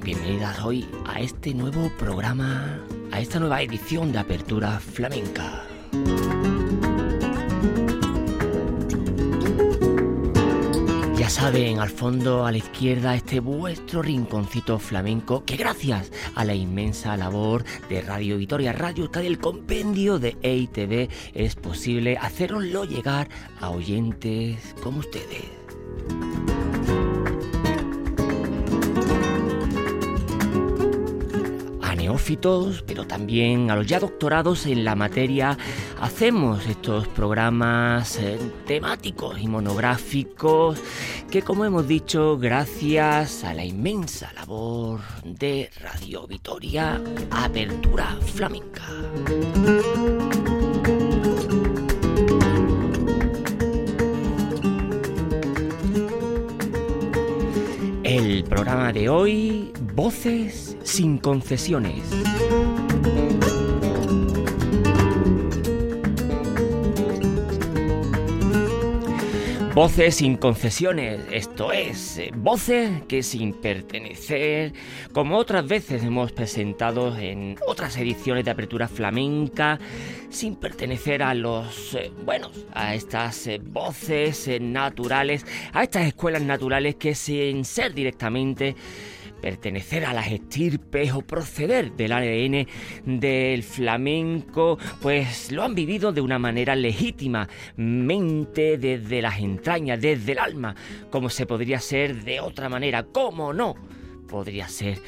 Bienvenidas hoy a este nuevo programa, a esta nueva edición de Apertura Flamenca. Ya saben, al fondo, a la izquierda, este vuestro rinconcito flamenco que gracias a la inmensa labor de Radio Vitoria, Radio Euskadi, el compendio de EITV, es posible haceroslo llegar a oyentes como ustedes. Pero también a los ya doctorados en la materia, hacemos estos programas eh, temáticos y monográficos que, como hemos dicho, gracias a la inmensa labor de Radio Vitoria, Apertura Flamenca. El programa de hoy, Voces sin concesiones. Voces sin concesiones, esto es, eh, voces que sin pertenecer, como otras veces hemos presentado en otras ediciones de Apertura Flamenca, sin pertenecer a los, eh, bueno, a estas eh, voces naturales, a estas escuelas naturales que sin ser directamente pertenecer a las estirpes o proceder del ADN del flamenco, pues lo han vivido de una manera legítima, mente desde las entrañas, desde el alma, como se podría ser de otra manera, ¿cómo no? Podría ser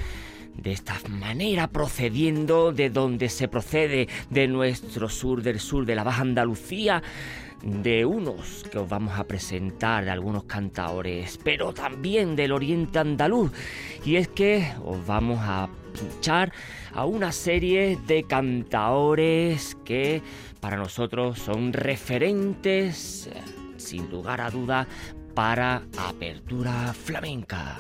de esta manera procediendo de donde se procede de nuestro sur, del sur de la Baja Andalucía, de unos que os vamos a presentar, de algunos cantaores, pero también del oriente andaluz. Y es que os vamos a pinchar a una serie de cantaores que para nosotros son referentes, sin lugar a duda, para apertura flamenca.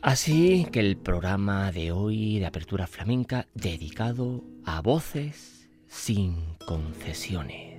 Así que el programa de hoy de Apertura Flamenca dedicado a voces sin concesiones.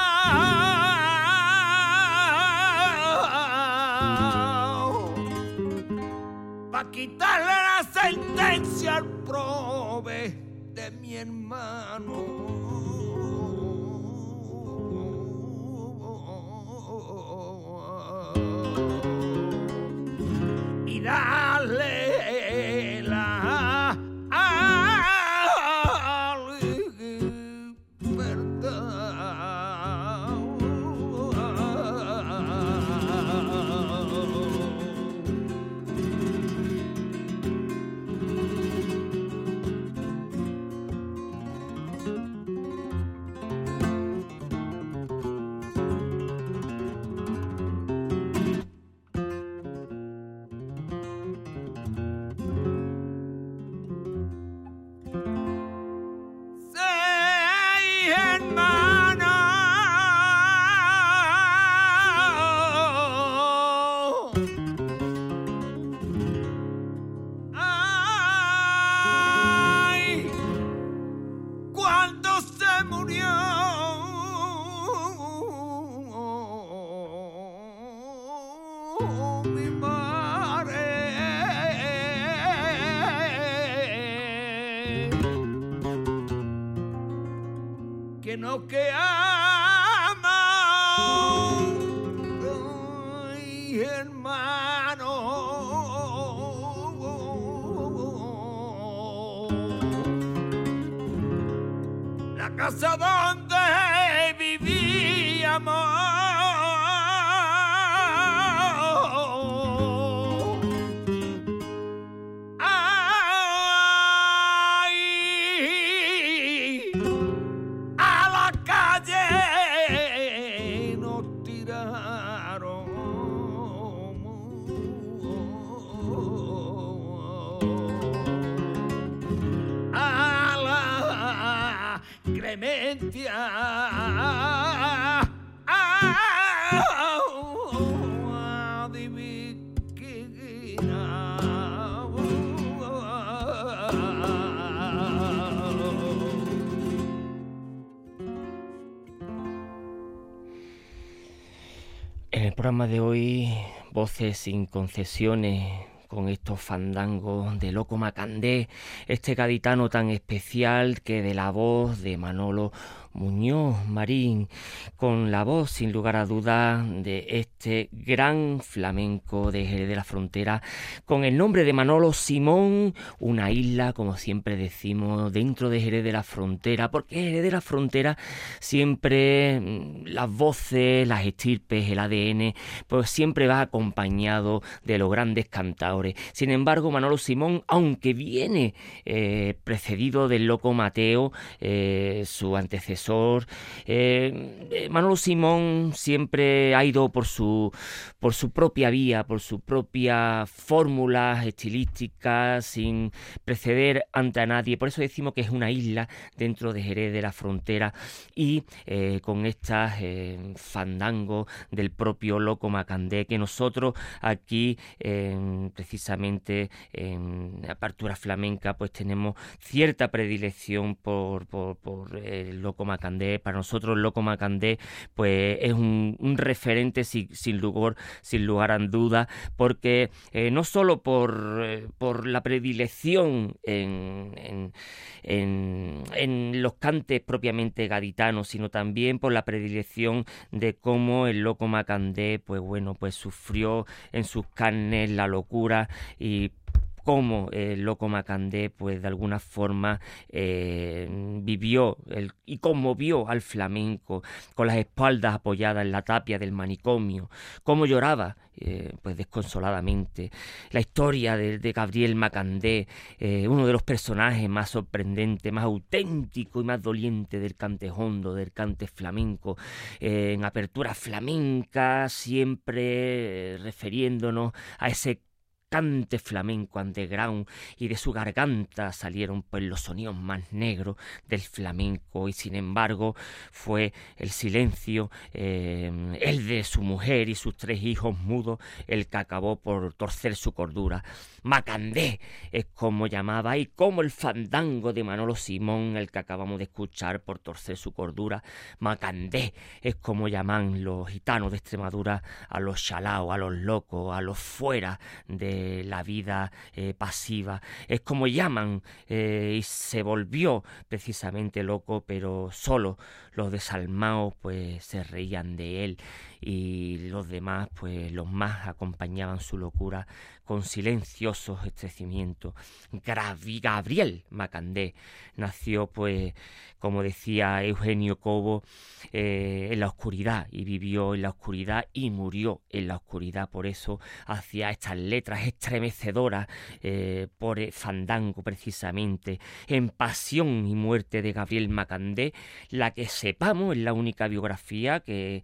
En el programa de hoy, voces sin concesiones con estos fandangos de Loco Macandé, este gaditano tan especial que de la voz de Manolo Muñoz Marín, con la voz sin lugar a duda de este gran flamenco de Jerez de la Frontera, con el nombre de Manolo Simón, una isla, como siempre decimos, dentro de Jerez de la Frontera, porque Jerez de la Frontera siempre mm, las voces, las estirpes, el ADN, pues siempre va acompañado de los grandes cantadores. Sin embargo, Manolo Simón, aunque viene eh, precedido del loco Mateo, eh, su antecesor, eh, eh, Manolo Simón siempre ha ido por su, por su propia vía, por su propia fórmula estilística, sin preceder ante nadie. Por eso decimos que es una isla dentro de Jerez de la Frontera y eh, con estas fandangos del propio Loco Macandé que nosotros aquí precisamente en Apertura Flamenca pues tenemos cierta predilección por, por, por el Loco Para nosotros Loco Macandé pues es un, referente sin, lugar, sin lugar a duda, porque eh, no solo por, eh, por la predilección en, en, los cantes propiamente gaditanos, sino también por la predilección de cómo el Loco Macandé pues bueno, pues sufrió en sus carnes la locura y cómo el loco Macandé, pues de alguna forma eh, vivió y conmovió al flamenco con las espaldas apoyadas en la tapia del manicomio, cómo lloraba eh, pues desconsoladamente. La historia de, Gabriel Macandé, eh, uno de los personajes más sorprendentes, más auténtico y más doliente del cante hondo, del cante flamenco, eh, en apertura flamenca, siempre refiriéndonos a ese cante flamenco underground y de su garganta salieron pues los sonidos más negros del flamenco y sin embargo fue el silencio eh, el de su mujer y sus tres hijos mudos el que acabó por torcer su cordura Macandé es como llamaba y como el fandango de Manolo Simón el que acabamos de escuchar por torcer su cordura Macandé es como llaman los gitanos de Extremadura a los chalaos a los locos a los fuera de la vida eh, pasiva. Es como llaman eh, y se volvió precisamente loco, pero solo los desalmados pues se reían de él y los demás pues los más acompañaban su locura con silenciosos estrecimientos. Gabriel Macandé nació pues como decía Eugenio Cobo eh, en la oscuridad y vivió en la oscuridad y murió en la oscuridad por eso hacía estas letras estremecedoras eh, por fandango precisamente en Pasión y muerte de Gabriel Macandé la que sepamos es la única biografía que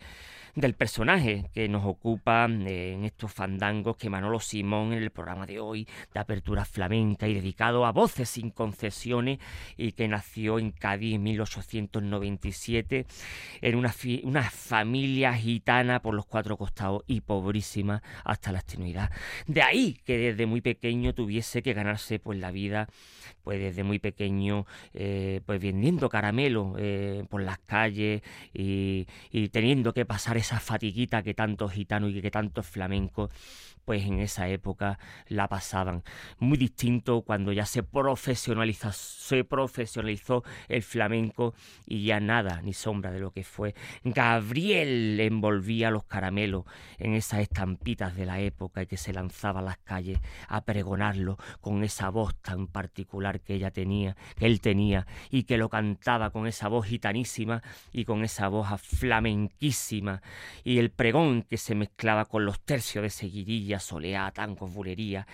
del personaje que nos ocupa eh, en estos fandangos que Manolo Simón en el programa de hoy de apertura flamenca y dedicado a voces sin concesiones y que nació en Cádiz en 1897 en una, una familia gitana por los cuatro costados y pobrísima hasta la extenuidad. De ahí que desde muy pequeño tuviese que ganarse pues la vida pues desde muy pequeño eh, pues vendiendo caramelo eh, por las calles y, y teniendo que pasar esa fatiguita que tantos gitanos y que tantos flamencos pues en esa época la pasaban. Muy distinto cuando ya se profesionalizó, se profesionalizó el flamenco y ya nada, ni sombra de lo que fue. Gabriel envolvía los caramelos en esas estampitas de la época y que se lanzaba a las calles a pregonarlo con esa voz tan particular que ella tenía, que él tenía, y que lo cantaba con esa voz gitanísima y con esa voz flamenquísima, y el pregón que se mezclaba con los tercios de seguidilla soleá, tango, bulería.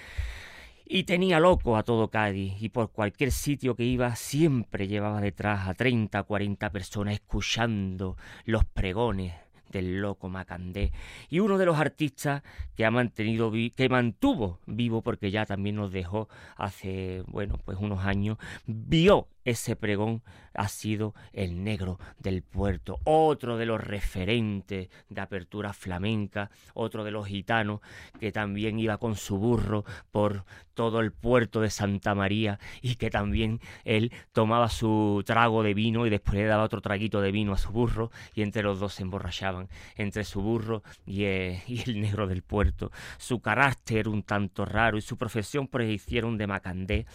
Y tenía loco a todo Cádiz, y por cualquier sitio que iba siempre llevaba detrás a 30, 40 personas escuchando los pregones del loco Macandé y uno de los artistas que ha mantenido que mantuvo vivo porque ya también nos dejó hace bueno pues unos años vio ese pregón ha sido el negro del puerto, otro de los referentes de apertura flamenca, otro de los gitanos que también iba con su burro por todo el puerto de Santa María y que también él tomaba su trago de vino y después le daba otro traguito de vino a su burro y entre los dos se emborrachaban, entre su burro y, eh, el negro del puerto. Su carácter un tanto raro y su profesión pues hicieron de Macandé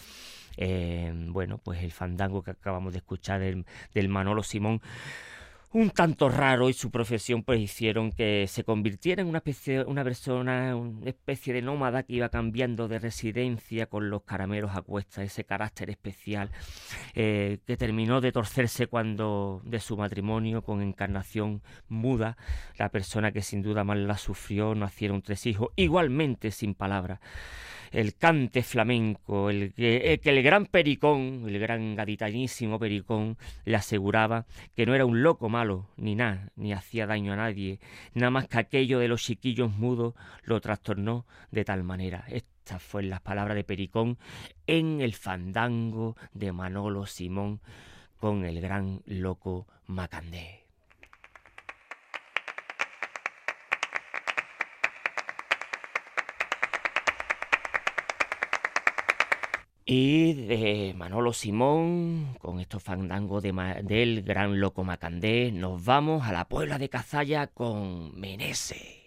eh, bueno, pues el fandango que acabamos de escuchar del, Manolo Simón un tanto raro y su profesión pues hicieron que se convirtiera en una especie una persona una especie de nómada que iba cambiando de residencia con los caramelos a cuestas ese carácter especial eh, que terminó de torcerse cuando de su matrimonio con encarnación muda la persona que sin duda más la sufrió nacieron tres hijos igualmente sin palabras el cante flamenco, el que, el gran Pericón, el gran gaditanísimo Pericón, le aseguraba que no era un loco malo, ni nada, ni hacía daño a nadie, nada más que aquello de los chiquillos mudos lo trastornó de tal manera. Estas fueron las palabras de Pericón en el fandango de Manolo Simón con el gran loco Macandé. Y de Manolo Simón, con estos fandangos de del gran loco Macandé, nos vamos a la Puebla de Cazalla con Menese.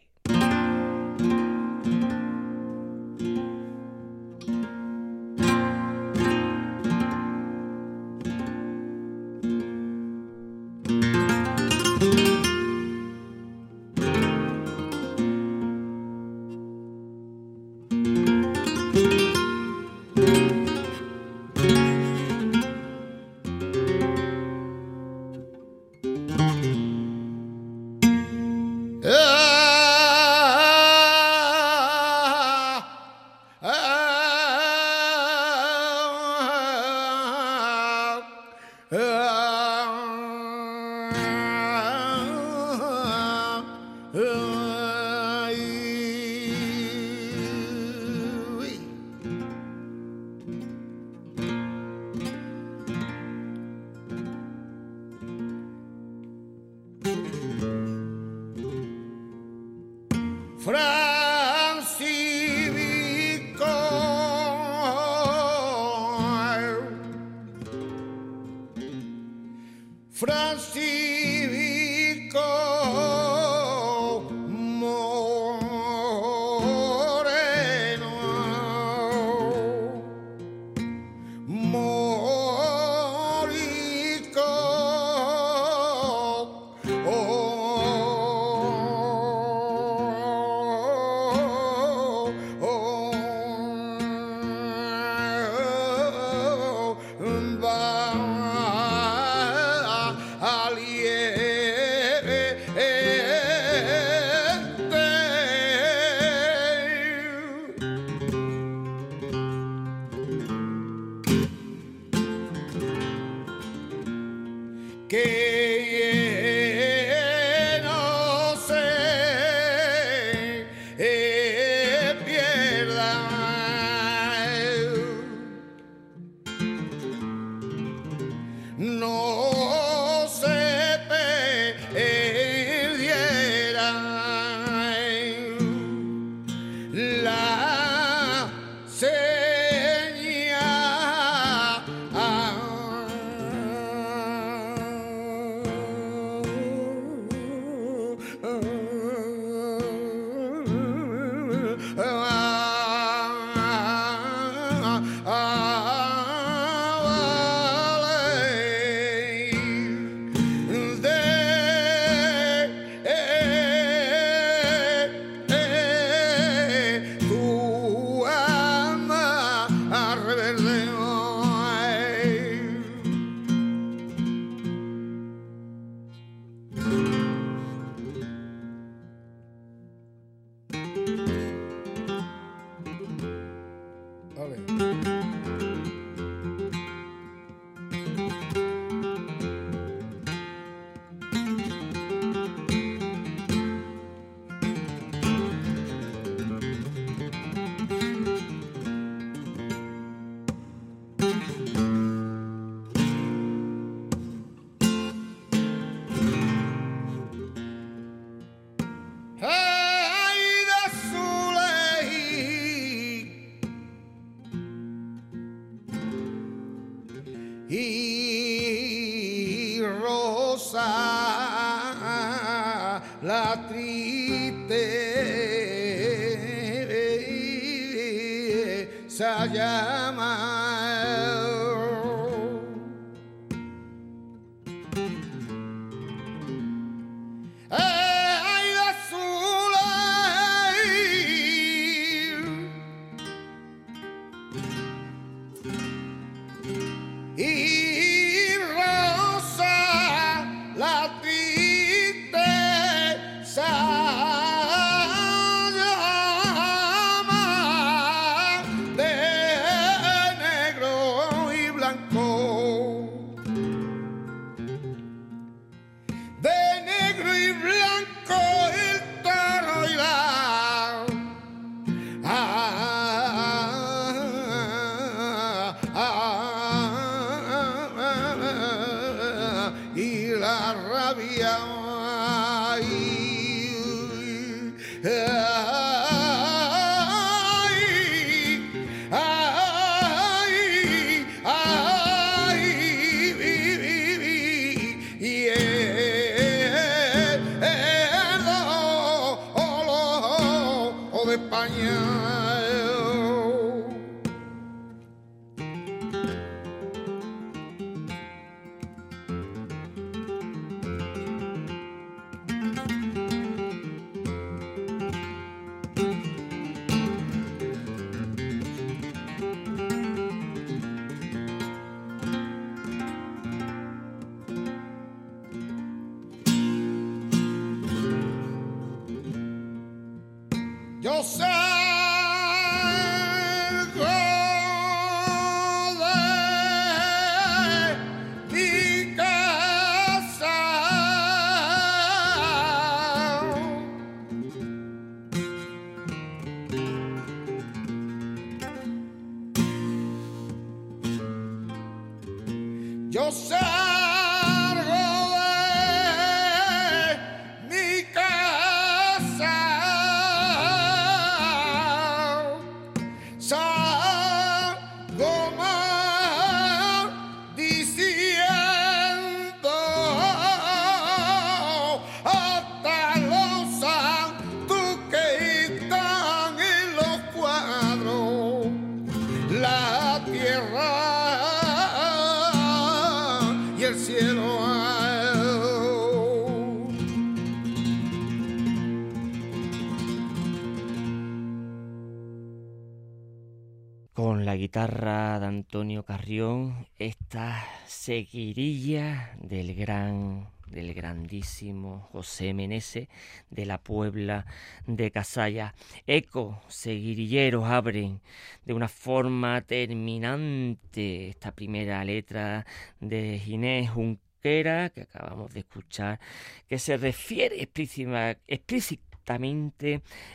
Guitarra de Antonio Carrión esta seguirilla del gran del grandísimo José Menese de la Puebla de Casalla. Eco, seguirilleros abren de una forma terminante esta primera letra de Ginés Junquera que acabamos de escuchar, que se refiere explícitamente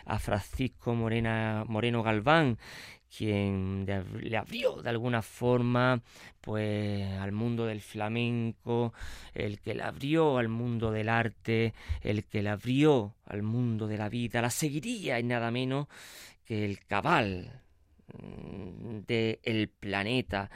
a Francisco Morena, Moreno Galván, quien le abrió de alguna forma pues al mundo del flamenco, el que le abrió al mundo del arte, el que le abrió al mundo de la vida, la seguiría y nada menos que el cabal mm, del el planeta.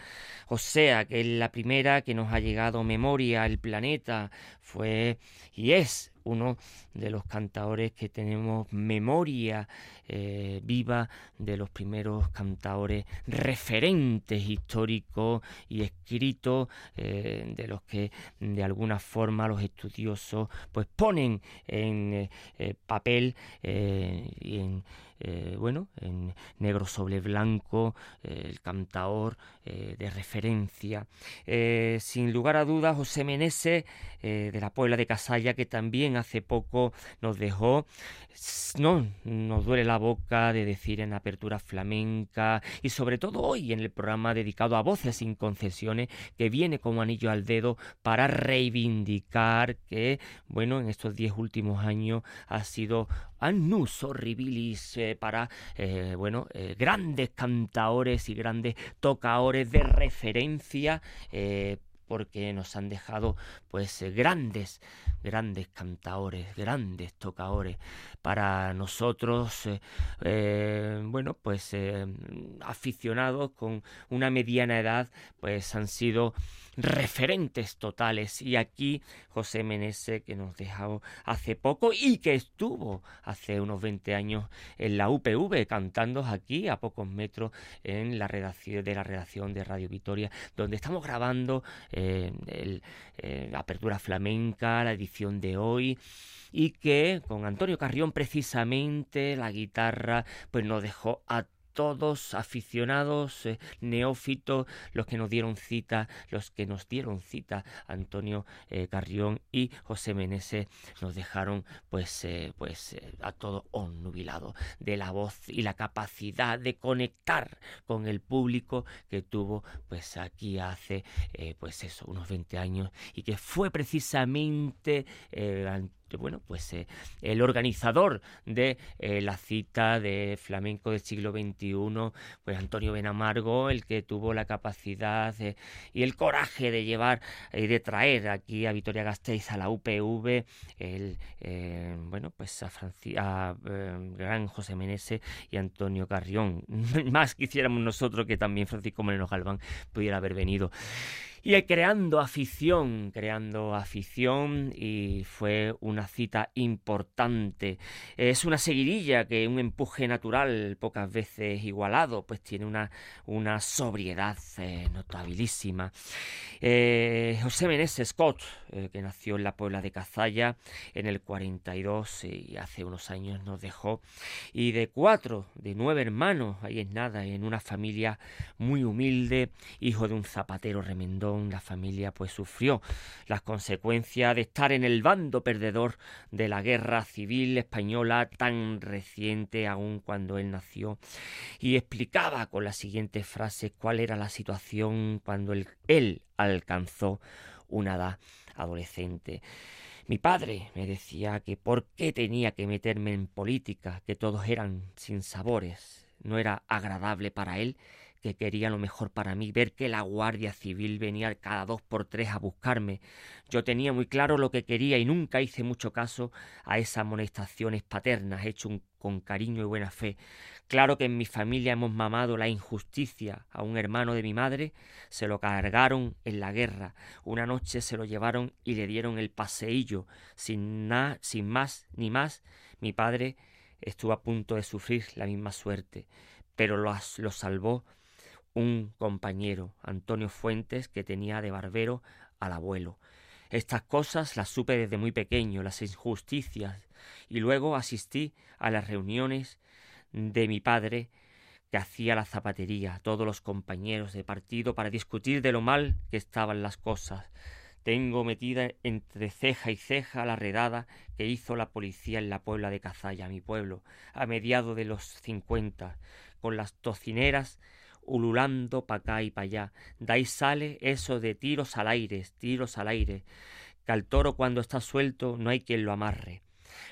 O sea, que la primera que nos ha llegado memoria el planeta fue y es uno de los cantadores que tenemos memoria eh, viva de los primeros cantadores referentes históricos y escritos eh, de los que de alguna forma los estudiosos pues ponen en eh, papel y en bueno, en negro sobre blanco, el cantador de referencia. sin lugar a dudas, José Meneses, de la Puebla de Casalla, que también hace poco nos dejó, no, nos duele la boca de decir en apertura flamenca y sobre todo hoy en el programa dedicado a voces sin concesiones que viene como anillo al dedo para reivindicar que, bueno, en estos diez últimos años ha sido annus horribilis eh, para, eh, bueno, eh, grandes cantaores y grandes tocadores de referencia porque nos han dejado pues eh, grandes, grandes cantaores, grandes tocadores. Para nosotros, eh, eh, bueno, pues aficionados con una mediana edad, pues han sido referentes totales. Y aquí José Menese, que nos dejó hace poco y que estuvo hace unos 20 años en la UPV, cantando aquí a pocos metros en la redacción de la redacción de Radio Vitoria, donde estamos grabando la apertura flamenca, la edición de hoy y que con Antonio Carrión precisamente la guitarra pues nos dejó a todos aficionados, eh, neófitos, los que nos dieron cita, los que nos dieron cita, Antonio eh, Carrión y José Meneses, nos dejaron pues, eh, pues a todo onnubilado de la voz y la capacidad de conectar con el público que tuvo pues aquí hace pues eso, unos 20 años y que fue precisamente bueno, pues eh, el organizador de eh, la cita de flamenco del siglo XXI, pues Antonio Benamargo, el que tuvo la capacidad y el coraje de llevar y de traer aquí a Vitoria Gasteiz a la UPV, el, eh, bueno, pues a, a gran José Menese y Antonio Carrión. Más quisiéramos nosotros que también Francisco Moreno Galván pudiera haber venido y creando afición, creando afición y fue una cita importante. Es una seguidilla que un empuje natural pocas veces igualado, pues tiene una, una sobriedad eh, notabilísima. Eh, José Meneses Scott, eh, que nació en la Puebla de Cazalla en el 42 y hace unos años nos dejó, y de cuatro, de nueve hermanos, ahí es nada, en una familia muy humilde, hijo de un zapatero la familia pues sufrió las consecuencias de estar en el bando perdedor de la guerra civil española tan reciente aún cuando él nació y explicaba con la siguiente frase cuál era la situación cuando él, él alcanzó una edad adolescente. Mi padre me decía que por qué tenía que meterme en política, que todos eran sin sabores, no era agradable para él que querían lo mejor para mí, ver que la Guardia Civil venía cada dos por tres a buscarme. Yo tenía muy claro lo que quería y nunca hice mucho caso a esas amonestaciones paternas hechas con cariño y buena fe. Claro que en mi familia hemos mamado la injusticia a un hermano de mi madre, se lo cargaron en la guerra, una noche se lo llevaron y le dieron el paseillo, sin nada, sin más ni más, mi padre estuvo a punto de sufrir la misma suerte, pero lo, lo salvó un compañero, Antonio Fuentes, que tenía de barbero al abuelo. Estas cosas las supe desde muy pequeño, las injusticias, y luego asistí a las reuniones de mi padre que hacía la zapatería, todos los compañeros de partido para discutir de lo mal que estaban las cosas. Tengo metida entre ceja y ceja la redada que hizo la policía en la Puebla de Cazalla, mi pueblo, a mediados de los cincuenta, con las tocineras ululando pa' acá y pa' allá. De ahí sale eso de tiros al aire, tiros al aire, que al toro cuando está suelto no hay quien lo amarre.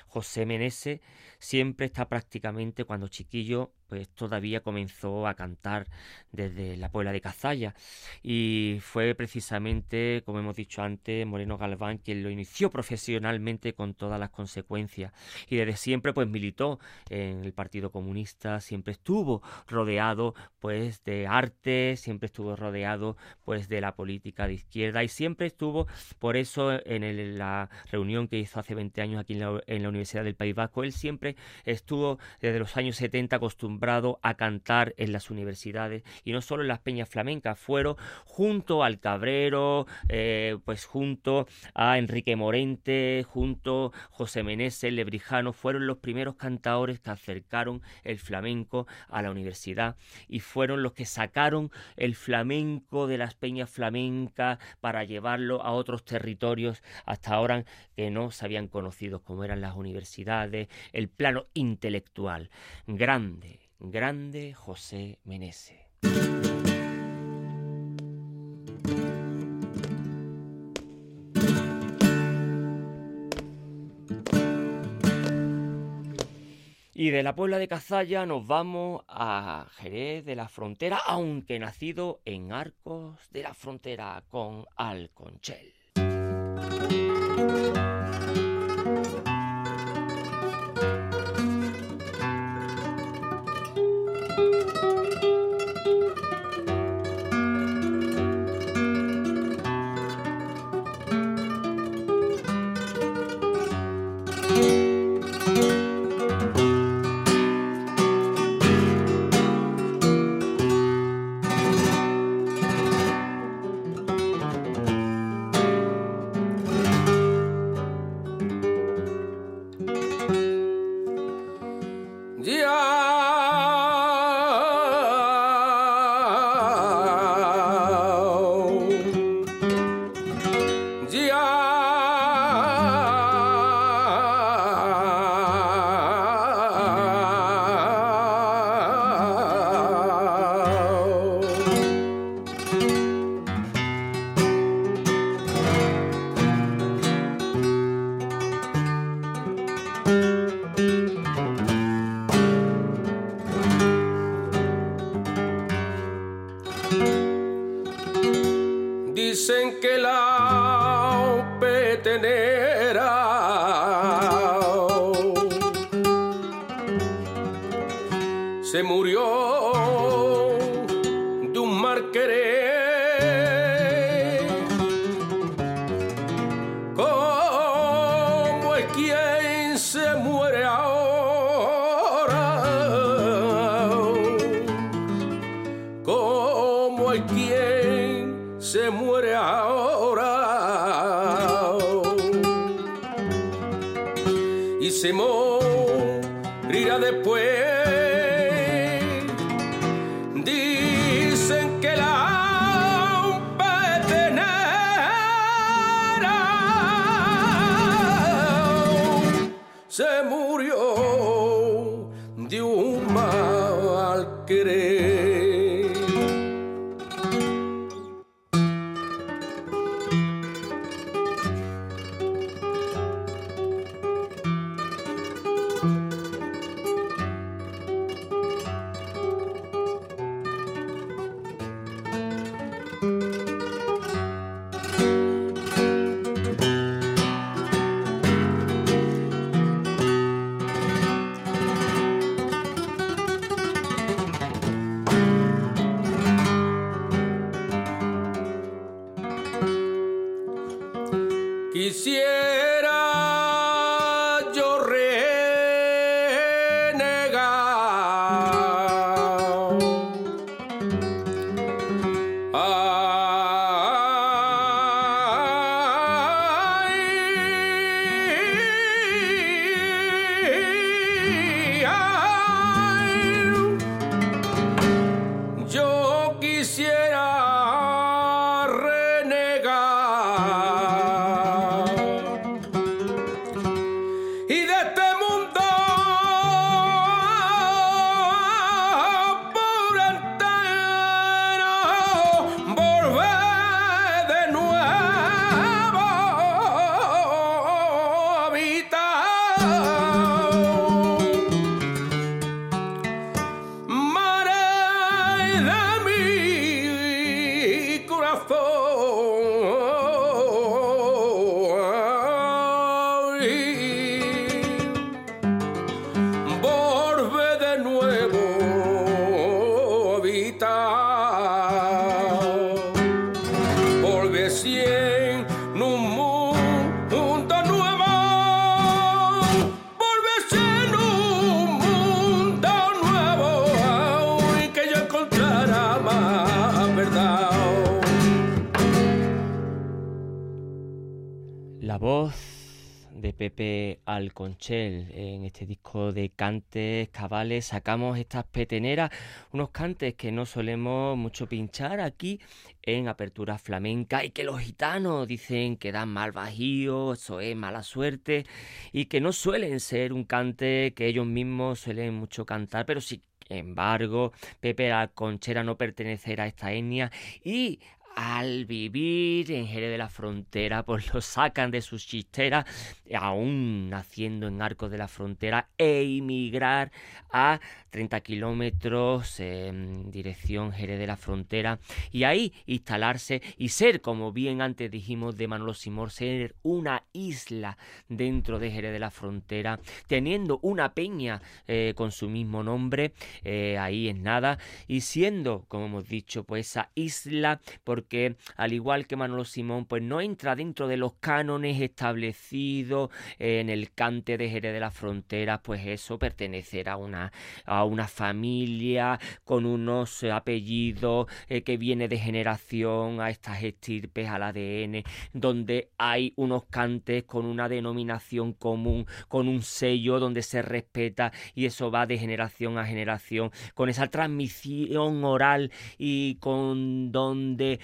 José Menese siempre está prácticamente cuando chiquillo pues todavía comenzó a cantar desde la Puebla de Cazalla. Y fue precisamente, como hemos dicho antes, Moreno Galván quien lo inició profesionalmente con todas las consecuencias. Y desde siempre pues militó en el Partido Comunista, siempre estuvo rodeado pues de arte, siempre estuvo rodeado pues de la política de izquierda y siempre estuvo por eso en la reunión que hizo hace 20 años aquí en la, en la Universidad del País Vasco, él siempre estuvo desde los años 70 acostumbrado a cantar en las universidades y no solo en las peñas flamencas, fueron junto al Cabrero, eh, pues junto a Enrique Morente, junto José Meneses, Lebrijano, fueron los primeros cantadores que acercaron el flamenco a la universidad y fueron los que sacaron el flamenco de las peñas flamencas para llevarlo a otros territorios hasta ahora que no se habían conocido como eran las universidades, el plano intelectual grande Grande José Menese. Y de la Puebla de Cazalla nos vamos a Jerez de la Frontera, aunque nacido en Arcos de la Frontera con Alconchel. y se morirá después. En este disco de cantes, cabales, sacamos estas peteneras, unos cantes que no solemos mucho pinchar aquí en apertura flamenca y que los gitanos dicen que dan mal bajío, eso es mala suerte y que no suelen ser un cante que ellos mismos suelen mucho cantar, pero sí embargo, Pepe Alconchera no pertenecerá a esta etnia y al vivir en Jerez de la Frontera, pues lo sacan de sus chisteras, aún naciendo en Arcos de la Frontera, e emigrar a 30 kilómetros en dirección Jerez de la Frontera, y ahí instalarse y ser, como bien antes dijimos de Manolo Simor, ser una isla dentro de Jerez de la Frontera, teniendo una peña eh, con su mismo nombre, eh, ahí es nada, y siendo, como hemos dicho, pues esa isla, porque que al igual que Manolo Simón, pues no entra dentro de los cánones establecidos en el cante de Jerez de la Frontera, pues eso, pertenecer a una, a una familia con unos apellidos eh, que viene de generación a estas estirpes, al ADN, donde hay unos cantes con una denominación común, con un sello donde se respeta y eso va de generación a generación, con esa transmisión oral y con donde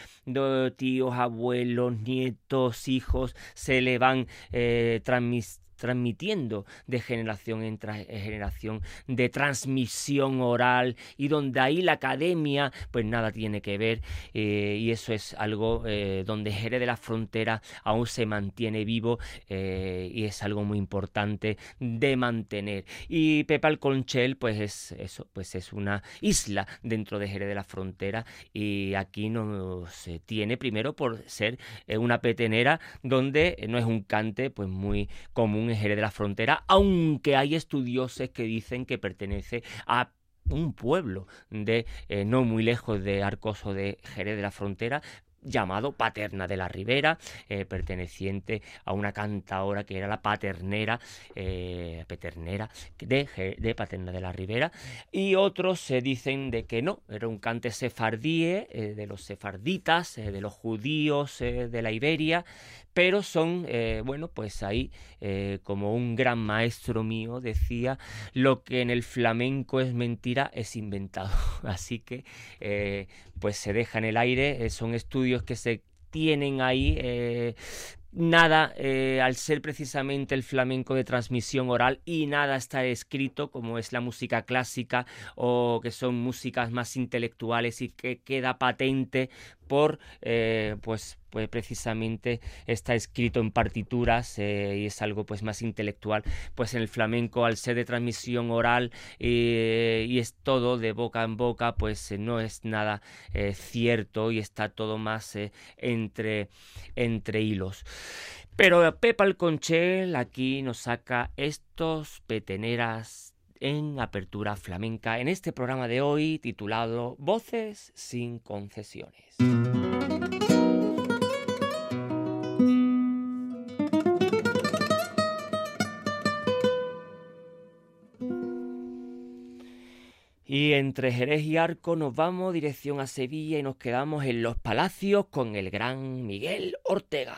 tíos, abuelos, nietos, hijos se le van eh, transmitiendo transmitiendo de generación en eh, generación, de transmisión oral y donde ahí la academia pues nada tiene que ver eh, y eso es algo eh, donde Jerez de la Frontera aún se mantiene vivo y es algo muy importante de mantener. Y Pepal Conchel pues es eso pues es una isla dentro de Jerez de la Frontera y aquí no se tiene primero por ser una petenera donde no es un cante pues muy común en Jerez de la Frontera, aunque hay estudiosos que dicen que pertenece a un pueblo de eh, no muy lejos de Arcoso de Jerez de la Frontera, llamado Paterna de la Ribera, eh, perteneciente a una cantadora que era la paternera, eh, de, Paterna de la Ribera, y otros se dicen de que no, era un cante sefardíe, de los sefarditas, de los judíos de la Iberia, pero son, eh, bueno, pues ahí, eh, como un gran maestro mío decía, lo que en el flamenco es mentira es inventado. Así que, eh, pues se deja en el aire, son estudios que se tienen ahí nada, al ser precisamente el flamenco de transmisión oral y nada está escrito como es la música clásica o que son músicas más intelectuales y que queda patente por eh, pues pues precisamente está escrito en partituras eh, y es algo pues más intelectual. Pues en el flamenco al ser de transmisión oral y es todo de boca en boca pues no es nada cierto y está todo más entre entre hilos. Pero Pepa Alconchel aquí nos saca estos peteneras en Apertura Flamenca en este programa de hoy titulado Voces sin concesiones. Y entre Jerez y Arco nos vamos dirección a Sevilla y nos quedamos en los palacios con el gran Miguel Ortega.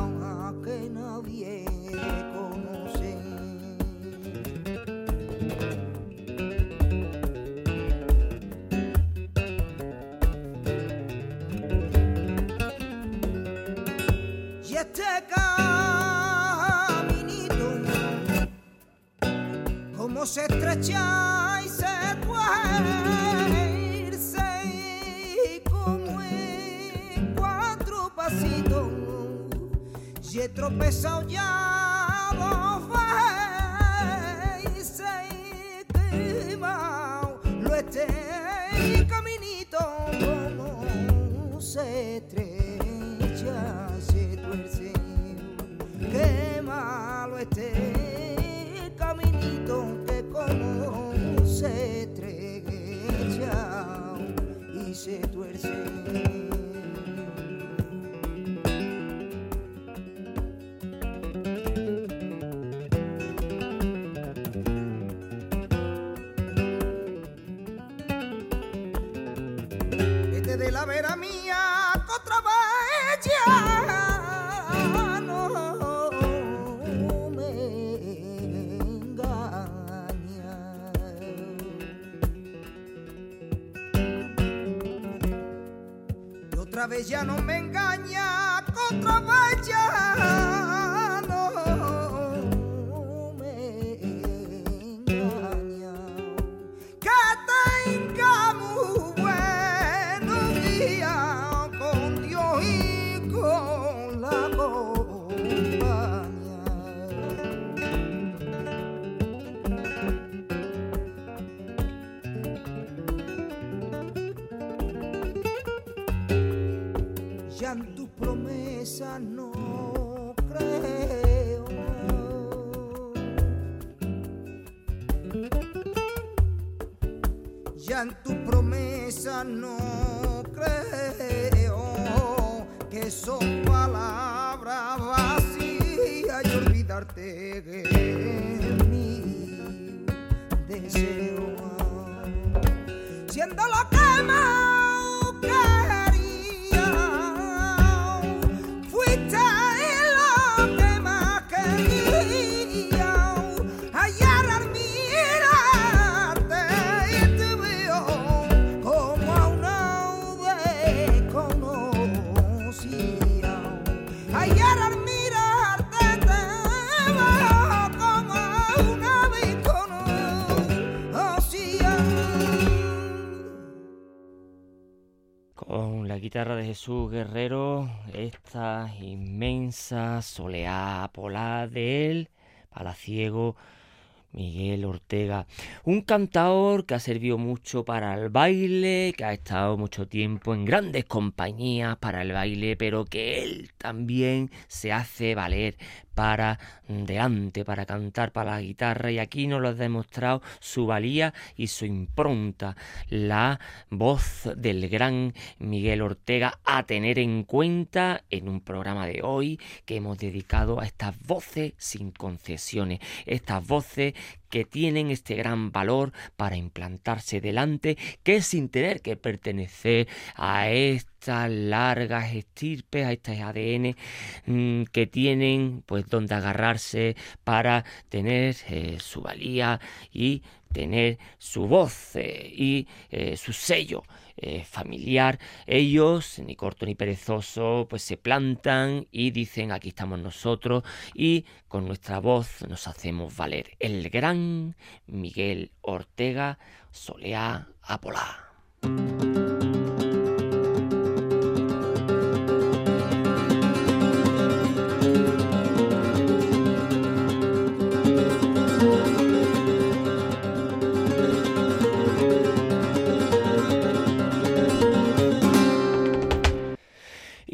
estrecha y se tuerce. Y como en cuatro pasitos y he tropezado ya se otra vez ya no me engaña, otra vez ya él, palaciego Miguel Ortega, un cantador que ha servido mucho para el baile, que ha estado mucho tiempo en grandes compañías para el baile, pero que él también se hace valer para delante, para cantar para la guitarra y aquí nos lo ha demostrado su valía y su impronta, la voz del gran Miguel Ortega a tener en cuenta en un programa de hoy que hemos dedicado a estas voces sin concesiones, estas voces que tienen este gran valor para implantarse delante, que sin tener que pertenecer a estas largas estirpes, a este ADN mm, que tienen pues donde agarrarse para tener eh, su valía y tener su voz eh, y eh, su sello eh, familiar, ellos, ni corto ni perezoso, pues se plantan y dicen aquí estamos nosotros y con nuestra voz nos hacemos valer. El gran Miguel Ortega Soleá Apolá.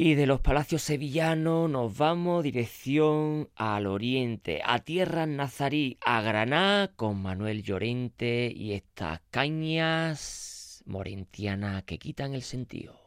Y de los palacios sevillanos nos vamos dirección al oriente, a tierra nazarí, a Granada con Manuel Llorente y estas cañas morentianas que quitan el sentido.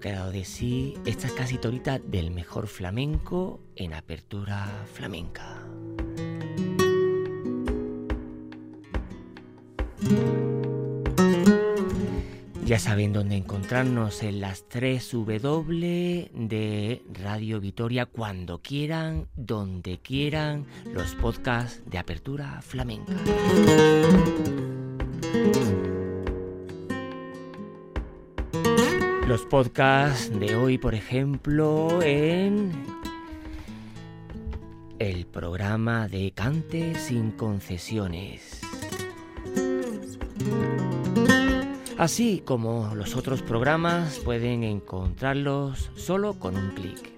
Que ha dado de sí esta casi torita del mejor flamenco en apertura flamenca. Ya saben dónde encontrarnos en las 3 W de Radio Vitoria cuando quieran, donde quieran, los podcasts de apertura flamenca. Los podcasts de hoy, por ejemplo, en el programa de Cante sin concesiones. Así como los otros programas pueden encontrarlos solo con un clic.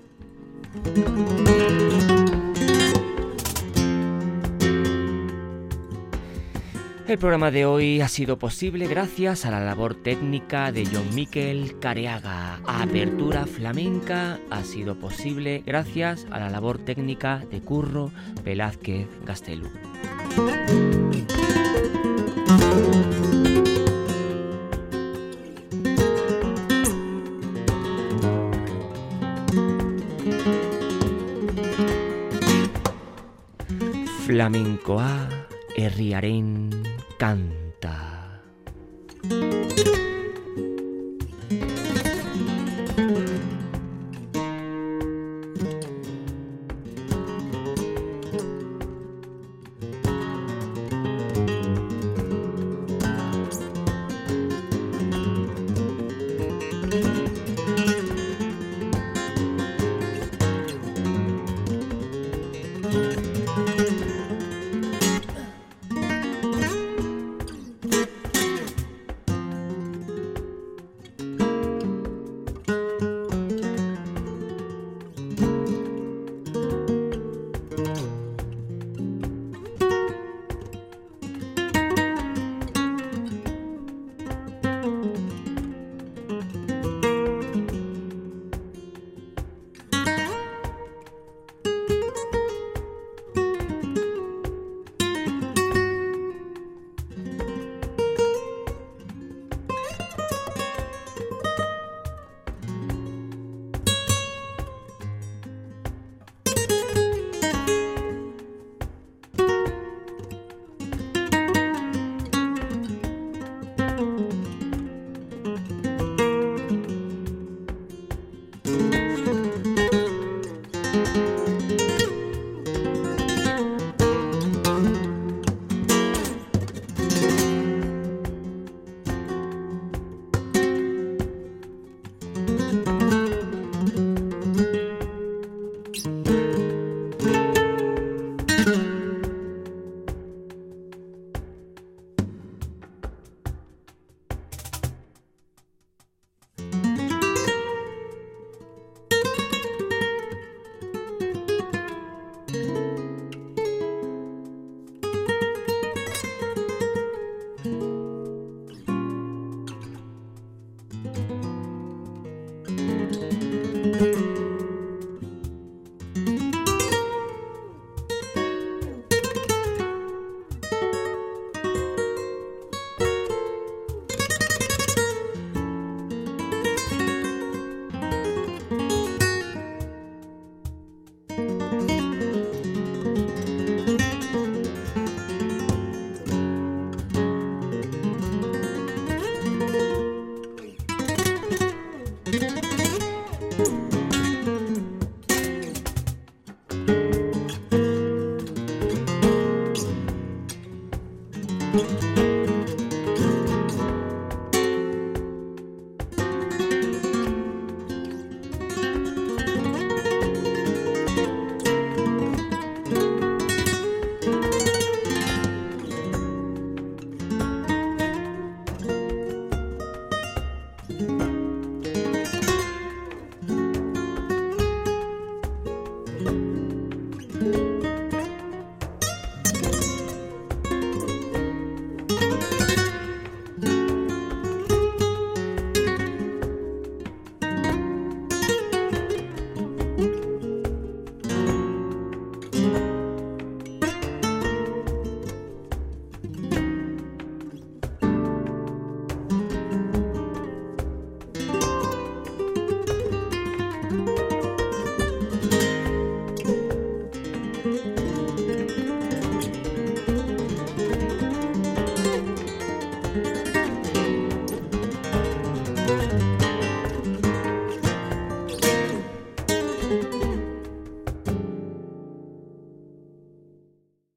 El programa de hoy ha sido posible gracias a la labor técnica de John Miquel Careaga. Apertura Flamenca ha sido posible gracias a la labor técnica de Curro Velázquez Gastelú. Flamencoa herriaren canta.